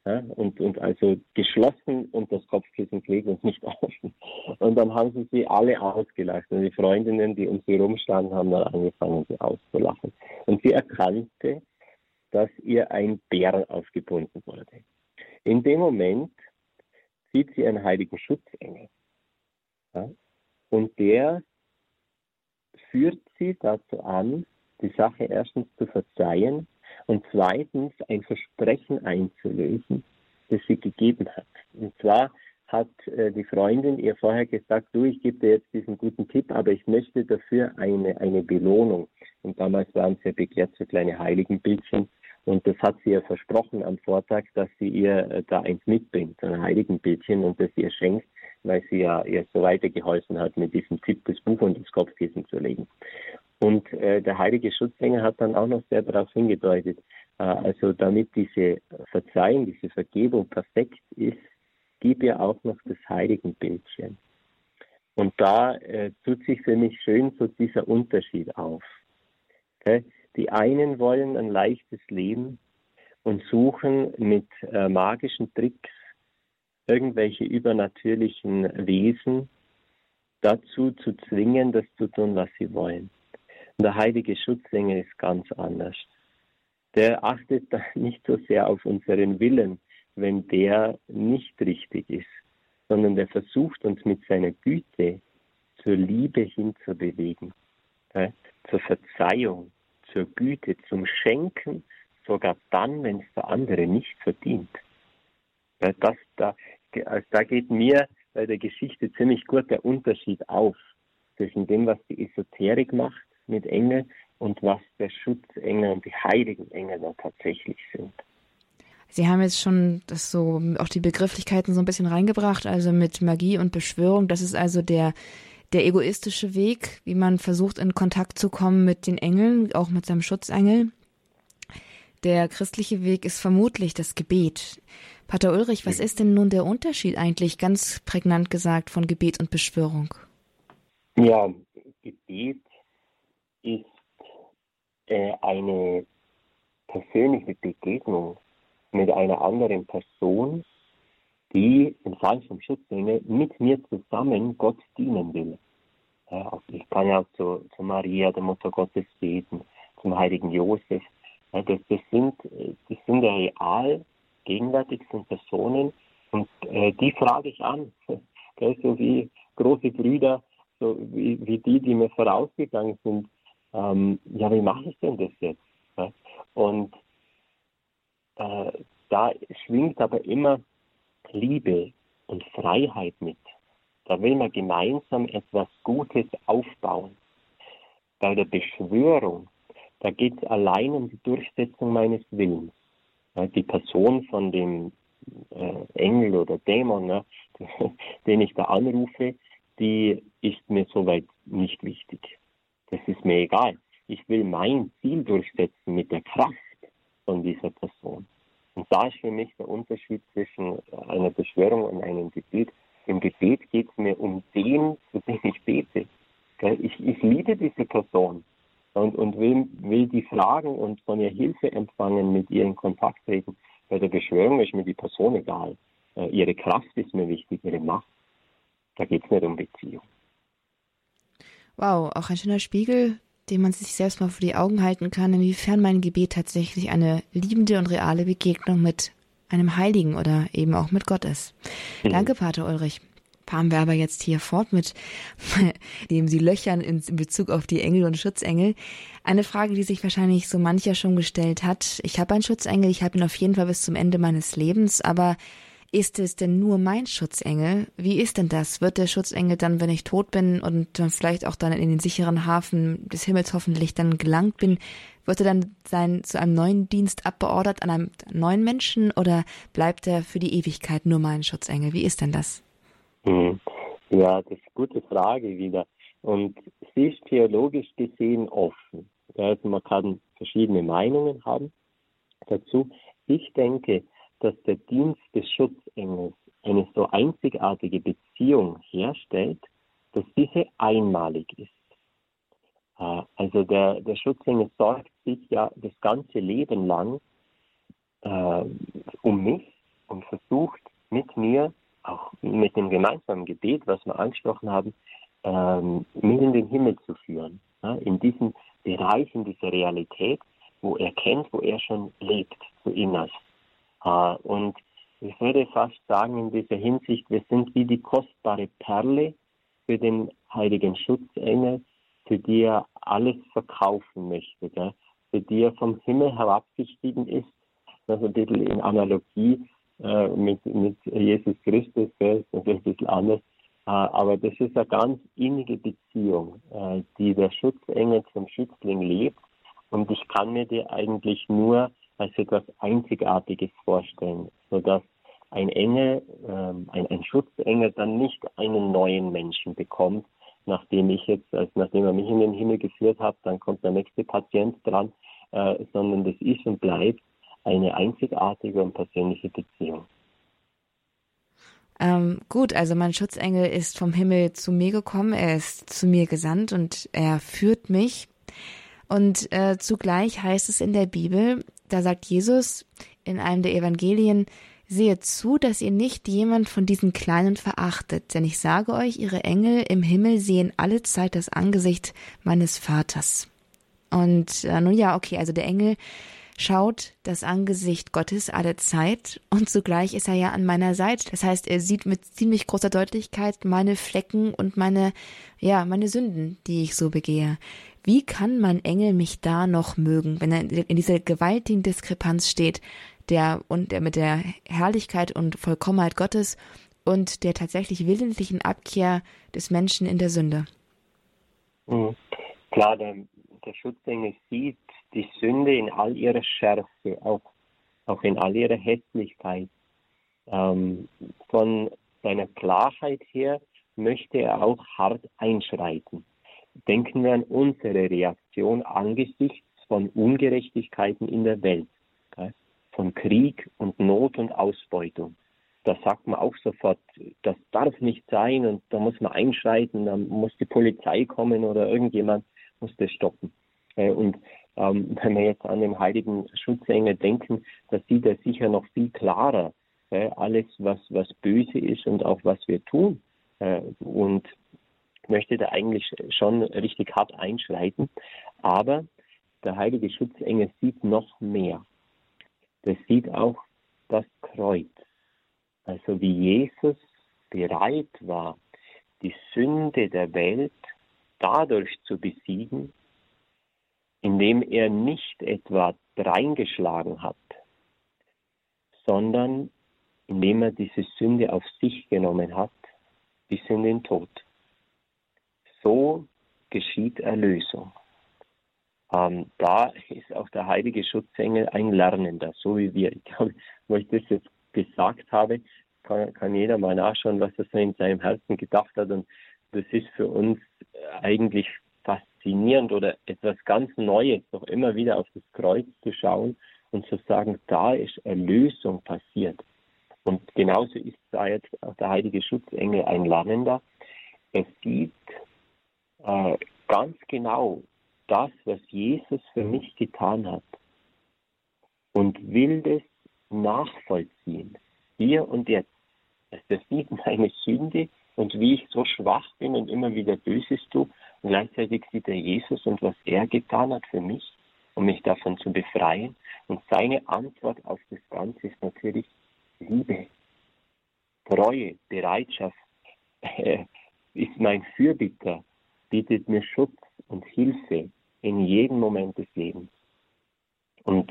Ja, und, und also geschlossen unter das Kopfkissen gelegt und nicht offen. Und dann haben sie sie alle ausgelacht. Und die Freundinnen, die um sie rumstanden, haben dann angefangen, sie auszulachen. Und sie erkannte, dass ihr ein Bär aufgebunden wurde. In dem Moment sieht sie einen heiligen Schutzengel. Ja, und der führt sie dazu an, die Sache erstens zu verzeihen und zweitens ein Versprechen einzulösen, das sie gegeben hat. Und zwar hat äh, die Freundin ihr vorher gesagt, du, ich gebe dir jetzt diesen guten Tipp, aber ich möchte dafür eine, eine Belohnung. Und damals waren ja begehrt so kleine Heiligenbildchen. Und das hat sie ihr versprochen am Vortag, dass sie ihr äh, da eins mitbringt, so ein Heiligenbildchen und das ihr schenkt weil sie ja ihr so weitergeholfen hat, mit diesem Tipp das Buch und das Kopfkissen zu legen. Und äh, der heilige Schutzengel hat dann auch noch sehr darauf hingedeutet, äh, also damit diese Verzeihung, diese Vergebung perfekt ist, gib ihr auch noch das Heiligenbildchen. Und da äh, tut sich für mich schön so dieser Unterschied auf. Okay? Die einen wollen ein leichtes Leben und suchen mit äh, magischen Tricks irgendwelche übernatürlichen Wesen dazu zu zwingen, das zu tun, was sie wollen. Und der heilige Schutzengel ist ganz anders. Der achtet nicht so sehr auf unseren Willen, wenn der nicht richtig ist, sondern der versucht uns mit seiner Güte zur Liebe hinzubewegen, ja, zur Verzeihung, zur Güte, zum Schenken, sogar dann, wenn es der andere nicht verdient. Das, da, also da geht mir bei der Geschichte ziemlich gut der Unterschied auf zwischen dem, was die Esoterik macht mit Engel und was der Schutzengel und die heiligen Engel da tatsächlich sind. Sie haben jetzt schon das so auch die Begrifflichkeiten so ein bisschen reingebracht, also mit Magie und Beschwörung. Das ist also der der egoistische Weg, wie man versucht in Kontakt zu kommen mit den Engeln, auch mit seinem Schutzengel. Der christliche Weg ist vermutlich das Gebet. Pater Ulrich, was ist denn nun der Unterschied eigentlich, ganz prägnant gesagt, von Gebet und Beschwörung? Ja, Gebet ist äh, eine persönliche Begegnung mit einer anderen Person, die im Fall vom Schutzengel mit mir zusammen Gott dienen will. Ja, also ich kann ja zu, zu Maria, der Mutter Gottes, beten, zum heiligen Josef. Ja, das, das, sind, das sind real gegenwärtig sind Personen und äh, die frage ich an, so wie große Brüder, so wie, wie die, die mir vorausgegangen sind. Ähm, ja, wie mache ich denn das jetzt? Ja? Und äh, da schwingt aber immer Liebe und Freiheit mit. Da will man gemeinsam etwas Gutes aufbauen. Bei der Beschwörung, da geht es allein um die Durchsetzung meines Willens die Person von dem äh, Engel oder Dämon, ne, den ich da anrufe, die ist mir soweit nicht wichtig. Das ist mir egal. Ich will mein Ziel durchsetzen mit der Kraft von dieser Person. Und da ist für mich der Unterschied zwischen einer Beschwörung und einem Gebet. Im Gebet geht es mir um den, zu dem ich bete. Ich, ich liebe diese Person und, und will, will die fragen und von ihr Hilfe empfangen, mit ihr in Kontakt treten. Bei der Beschwörung ist mir die Person egal. Äh, ihre Kraft ist mir wichtig, ihre Macht. Da geht es nicht um Beziehung. Wow, auch ein schöner Spiegel, den man sich selbst mal vor die Augen halten kann, inwiefern mein Gebet tatsächlich eine liebende und reale Begegnung mit einem Heiligen oder eben auch mit Gott ist. Mhm. Danke, Pater Ulrich. fahren wir aber jetzt hier fort mit dem Sie löchern in Bezug auf die Engel und Schutzengel. Eine Frage, die sich wahrscheinlich so mancher schon gestellt hat. Ich habe einen Schutzengel, ich habe ihn auf jeden Fall bis zum Ende meines Lebens, aber ist es denn nur mein Schutzengel? Wie ist denn das? Wird der Schutzengel dann, wenn ich tot bin und dann vielleicht auch dann in den sicheren Hafen des Himmels hoffentlich dann gelangt bin, wird er dann sein, zu einem neuen Dienst abbeordert an einem neuen Menschen oder bleibt er für die Ewigkeit nur mein Schutzengel? Wie ist denn das? Hm. Ja, das ist eine gute Frage wieder. Und sie ist theologisch gesehen offen. Also man kann verschiedene Meinungen haben dazu. Ich denke, dass der Dienst des Schutzengels eine so einzigartige Beziehung herstellt, dass diese einmalig ist. Äh, also der, der Schutzengel sorgt sich ja das ganze Leben lang äh, um mich und versucht mit mir, auch mit dem gemeinsamen Gebet, was wir angesprochen haben, ähm, mich in den Himmel zu führen. Ja, in diesen Bereichen dieser Realität, wo er kennt, wo er schon lebt, so innerst. Äh, und ich würde fast sagen, in dieser Hinsicht, wir sind wie die kostbare Perle für den heiligen Schutzengel, für die er alles verkaufen möchte, gell? für die er vom Himmel herabgestiegen ist. Das ist ein bisschen in Analogie äh, mit, mit Jesus Christus, gell? das ist ein bisschen anders. Äh, aber das ist eine ganz innige Beziehung, äh, die der Schutzengel zum Schützling lebt. Und ich kann mir die eigentlich nur als etwas Einzigartiges vorstellen, sodass ein Engel, ähm, ein, ein Schutzengel dann nicht einen neuen Menschen bekommt, nachdem ich jetzt, also nachdem er mich in den Himmel geführt hat, dann kommt der nächste Patient dran, äh, sondern das ist und bleibt eine einzigartige und persönliche Beziehung. Ähm, gut, also mein Schutzengel ist vom Himmel zu mir gekommen, er ist zu mir gesandt und er führt mich. Und äh, zugleich heißt es in der Bibel, da sagt Jesus in einem der Evangelien, Seht zu, dass ihr nicht jemand von diesen Kleinen verachtet, denn ich sage euch, ihre Engel im Himmel sehen alle Zeit das Angesicht meines Vaters. Und äh, nun ja, okay, also der Engel schaut das Angesicht Gottes alle Zeit und zugleich ist er ja an meiner Seite. Das heißt, er sieht mit ziemlich großer Deutlichkeit meine Flecken und meine, ja, meine Sünden, die ich so begehe. Wie kann mein Engel mich da noch mögen, wenn er in dieser gewaltigen Diskrepanz steht, der und der mit der Herrlichkeit und Vollkommenheit Gottes und der tatsächlich willentlichen Abkehr des Menschen in der Sünde? Mhm. Klar, der, der Schutzengel sieht die Sünde in all ihrer Schärfe, auch, auch in all ihrer Hässlichkeit. Ähm, von seiner Klarheit her möchte er auch hart einschreiten denken wir an unsere Reaktion angesichts von Ungerechtigkeiten in der Welt, von Krieg und Not und Ausbeutung. Da sagt man auch sofort, das darf nicht sein und da muss man einschreiten, da muss die Polizei kommen oder irgendjemand muss das stoppen. Äh, und ähm, wenn wir jetzt an den heiligen Schutzengel denken, da sieht er sicher noch viel klarer äh, alles, was, was böse ist und auch was wir tun. Äh, und möchte da eigentlich schon richtig hart einschreiten. Aber der heilige Schutzengel sieht noch mehr. Der sieht auch das Kreuz. Also wie Jesus bereit war, die Sünde der Welt dadurch zu besiegen, indem er nicht etwa reingeschlagen hat, sondern indem er diese Sünde auf sich genommen hat, bis in den Tod. So geschieht Erlösung. Ähm, da ist auch der heilige Schutzengel ein Lernender, so wie wir. Ich glaube, wo ich das jetzt gesagt habe, kann, kann jeder mal nachschauen, was er so in seinem Herzen gedacht hat. Und das ist für uns eigentlich faszinierend oder etwas ganz Neues, doch immer wieder auf das Kreuz zu schauen und zu sagen, da ist Erlösung passiert. Und genauso ist da jetzt auch der heilige Schutzengel ein Lernender. Er sieht äh, ganz genau das, was Jesus für mich getan hat und will das nachvollziehen, hier und jetzt. Er sieht meine Sünde und wie ich so schwach bin und immer wieder Böses tue. Gleichzeitig sieht er Jesus und was er getan hat für mich, um mich davon zu befreien. Und seine Antwort auf das Ganze ist natürlich Liebe, Treue, Bereitschaft, er ist mein Fürbitter, bietet mir Schutz und Hilfe in jedem Moment des Lebens. Und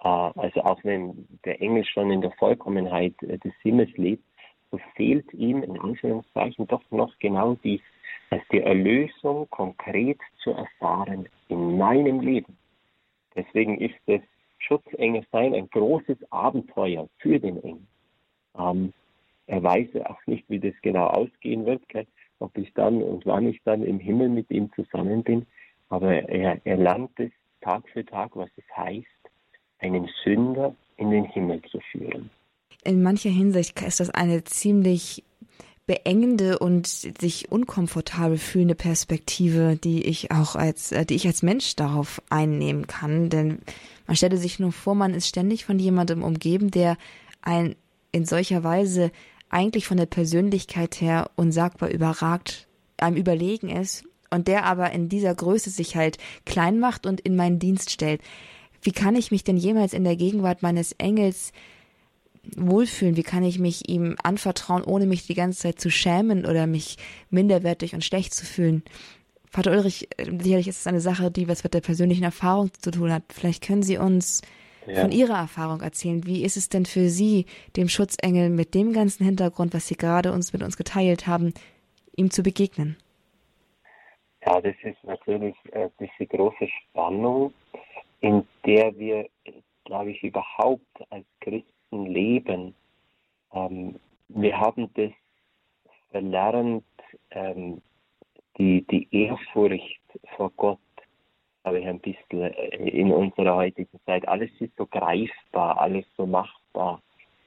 äh, also auch wenn der Engel schon in der Vollkommenheit äh, des Himmels lebt, so fehlt ihm in Anführungszeichen doch noch genau dies, dass die Erlösung konkret zu erfahren in meinem Leben. Deswegen ist das Schutzengel sein ein großes Abenteuer für den Engel. Ähm, er weiß auch nicht, wie das genau ausgehen wird, ob ich dann und wann ich dann im Himmel mit ihm zusammen bin. Aber er, er lernt es Tag für Tag, was es heißt, einen Sünder in den Himmel zu führen. In mancher Hinsicht ist das eine ziemlich beengende und sich unkomfortabel fühlende Perspektive, die ich auch als, äh, die ich als Mensch darauf einnehmen kann. Denn man stelle sich nur vor, man ist ständig von jemandem umgeben, der ein in solcher Weise eigentlich von der Persönlichkeit her unsagbar überragt, einem überlegen ist und der aber in dieser Größe sich halt klein macht und in meinen Dienst stellt. Wie kann ich mich denn jemals in der Gegenwart meines Engels wohlfühlen? Wie kann ich mich ihm anvertrauen, ohne mich die ganze Zeit zu schämen oder mich minderwertig und schlecht zu fühlen? Vater Ulrich, äh, sicherlich ist es eine Sache, die was mit der persönlichen Erfahrung zu tun hat. Vielleicht können Sie uns ja. von Ihrer Erfahrung erzählen. Wie ist es denn für Sie, dem Schutzengel mit dem ganzen Hintergrund, was Sie gerade uns mit uns geteilt haben, ihm zu begegnen? Ja, das ist natürlich äh, diese große Spannung, in der wir, glaube ich, überhaupt als Christen leben. Ähm, wir haben das verlernt, ähm, die, die Ehrfurcht vor Gott habe ich ein bisschen äh, in unserer heutigen Zeit. Alles ist so greifbar, alles so machbar,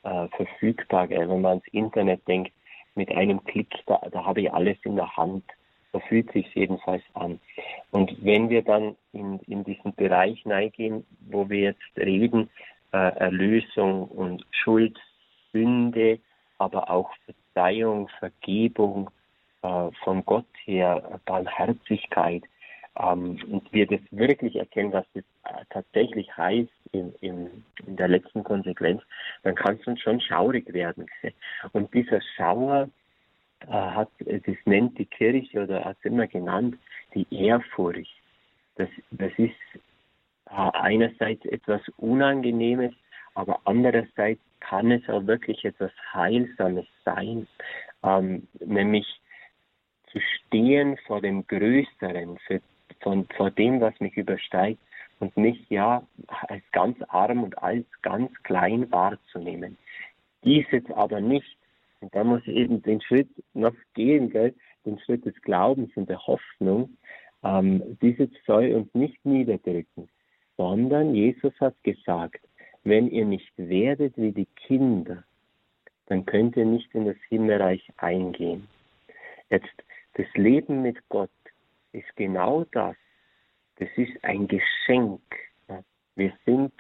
äh, verfügbar. Gell? Wenn man ans Internet denkt, mit einem Klick, da, da habe ich alles in der Hand. So fühlt sich jedenfalls an. Und wenn wir dann in, in diesen Bereich hineingehen, wo wir jetzt reden, Erlösung und Schuld, Sünde, aber auch Verzeihung, Vergebung, äh, von Gott her, Barmherzigkeit, ähm, und wir das wirklich erkennen, was das äh, tatsächlich heißt in, in, in, der letzten Konsequenz, dann kann es uns schon schaurig werden. Und dieser Schauer äh, hat, das nennt die Kirche oder hat es immer genannt, die Ehrfurcht. Das, das ist äh, einerseits etwas Unangenehmes, aber andererseits kann es auch wirklich etwas Heilsames sein, ähm, nämlich zu stehen vor dem Größeren, für von, vor dem, was mich übersteigt und mich ja als ganz arm und als ganz klein wahrzunehmen. Dies jetzt aber nicht, und da muss ich eben den Schritt noch gehen, gell, den Schritt des Glaubens und der Hoffnung, ähm, dieses soll uns nicht niederdrücken, sondern Jesus hat gesagt, wenn ihr nicht werdet wie die Kinder, dann könnt ihr nicht in das Himmelreich eingehen. Jetzt, das Leben mit Gott ist genau das. Das ist ein Geschenk. Wir sind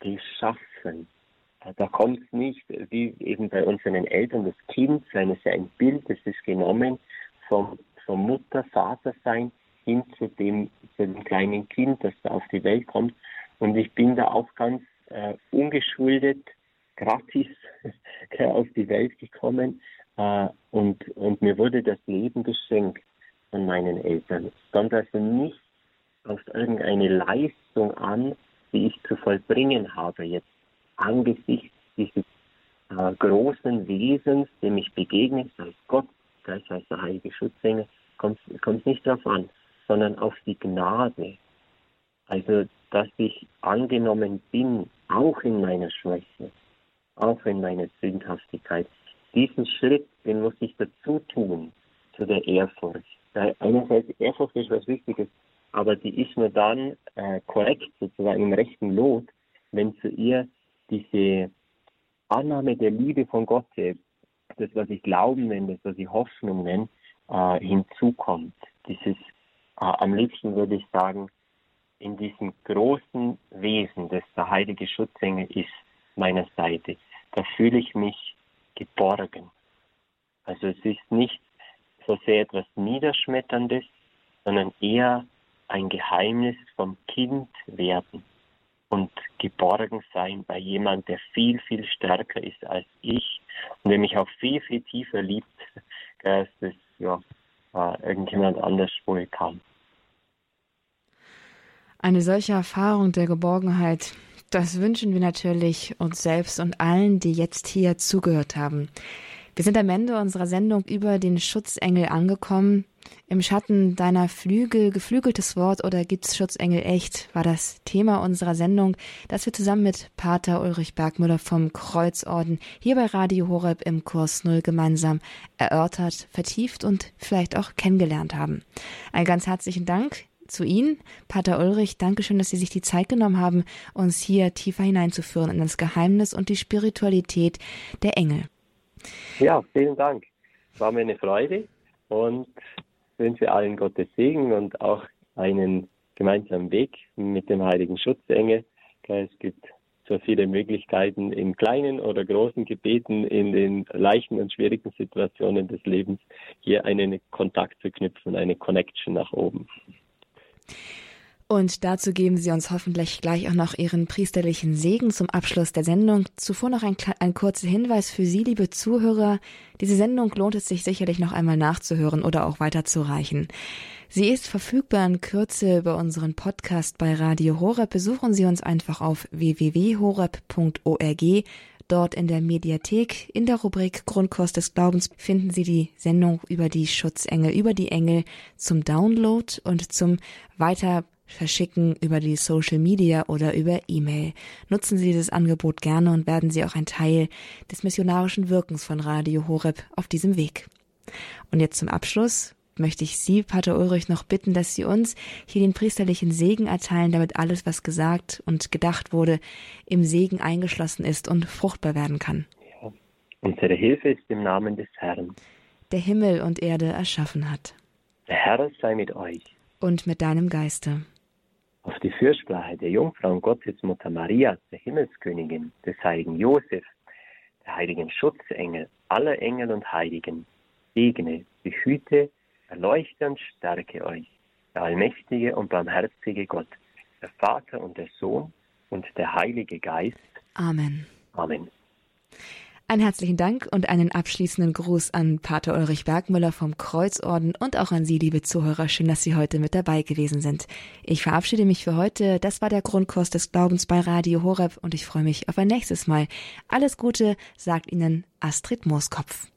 geschaffen. Da kommt es nicht, wie eben bei unseren Eltern, das Kind sein, ist ja ein Bild, das ist genommen vom, vom Mutter, Vater sein hin zu dem, zu dem kleinen Kind, das da auf die Welt kommt. Und ich bin da auch ganz äh, ungeschuldet, gratis auf die Welt gekommen äh, und, und mir wurde das Leben geschenkt von meinen Eltern. Es kommt also nicht auf irgendeine Leistung an, die ich zu vollbringen habe jetzt angesichts dieses äh, großen Wesens, dem ich begegne, sei es Gott, sei es der heilige Schutzengel, kommt es nicht darauf an, sondern auf die Gnade. Also, dass ich angenommen bin, auch in meiner Schwäche, auch in meiner Sündhaftigkeit. Diesen Schritt, den muss ich dazu tun, zu der Ehrfurcht einerseits Ehrfurcht ist was Wichtiges, aber die ist nur dann äh, korrekt, sozusagen im rechten Lot, wenn zu ihr diese Annahme der Liebe von Gott, das, was ich Glauben nenne, das, was ich Hoffnung nenne, äh, hinzukommt. Dieses, am liebsten würde ich sagen, in diesem großen Wesen, das der heilige Schutzengel ist, meiner Seite, da fühle ich mich geborgen. Also es ist nicht so sehr etwas Niederschmetterndes, sondern eher ein Geheimnis vom Kind werden und geborgen sein bei jemand, der viel, viel stärker ist als ich Und wer mich auch viel, viel tiefer liebt, als das ja, irgendjemand anders wohl kann. Eine solche Erfahrung der Geborgenheit, das wünschen wir natürlich uns selbst und allen, die jetzt hier zugehört haben. Wir sind am Ende unserer Sendung über den Schutzengel angekommen. Im Schatten deiner Flügel, geflügeltes Wort oder gibt's Schutzengel echt, war das Thema unserer Sendung, das wir zusammen mit Pater Ulrich Bergmüller vom Kreuzorden hier bei Radio Horeb im Kurs Null gemeinsam erörtert, vertieft und vielleicht auch kennengelernt haben. Einen ganz herzlichen Dank zu Ihnen, Pater Ulrich. Dankeschön, dass Sie sich die Zeit genommen haben, uns hier tiefer hineinzuführen in das Geheimnis und die Spiritualität der Engel. Ja, vielen Dank. Es war mir eine Freude und wünsche allen Gottes Segen und auch einen gemeinsamen Weg mit dem heiligen Schutzengel. Es gibt so viele Möglichkeiten in kleinen oder großen Gebeten, in den leichten und schwierigen Situationen des Lebens, hier einen Kontakt zu knüpfen, eine Connection nach oben. Und dazu geben Sie uns hoffentlich gleich auch noch Ihren priesterlichen Segen zum Abschluss der Sendung. Zuvor noch ein, ein kurzer Hinweis für Sie, liebe Zuhörer. Diese Sendung lohnt es sich sicherlich noch einmal nachzuhören oder auch weiterzureichen. Sie ist verfügbar in Kürze über unseren Podcast bei Radio Horeb. Besuchen Sie uns einfach auf www.horeb.org. Dort in der Mediathek, in der Rubrik Grundkurs des Glaubens, finden Sie die Sendung über die Schutzengel, über die Engel zum Download und zum Weiter verschicken über die Social Media oder über E-Mail. Nutzen Sie dieses Angebot gerne und werden Sie auch ein Teil des missionarischen Wirkens von Radio Horeb auf diesem Weg. Und jetzt zum Abschluss möchte ich Sie, Pater Ulrich, noch bitten, dass Sie uns hier den priesterlichen Segen erteilen, damit alles, was gesagt und gedacht wurde, im Segen eingeschlossen ist und fruchtbar werden kann. Ja. Unsere Hilfe ist im Namen des Herrn, der Himmel und Erde erschaffen hat. Der Herr sei mit euch. Und mit deinem Geiste auf die Fürsprache der Jungfrau und Gottesmutter Maria, der Himmelskönigin, des heiligen Josef, der heiligen Schutzengel, aller Engel und Heiligen, segne, behüte, erleuchte und stärke euch, der allmächtige und barmherzige Gott, der Vater und der Sohn und der Heilige Geist. Amen. Amen. Einen herzlichen Dank und einen abschließenden Gruß an Pater Ulrich Bergmüller vom Kreuzorden und auch an Sie, liebe Zuhörer. Schön, dass Sie heute mit dabei gewesen sind. Ich verabschiede mich für heute. Das war der Grundkurs des Glaubens bei Radio Horeb und ich freue mich auf ein nächstes Mal. Alles Gute, sagt Ihnen Astrid Mooskopf.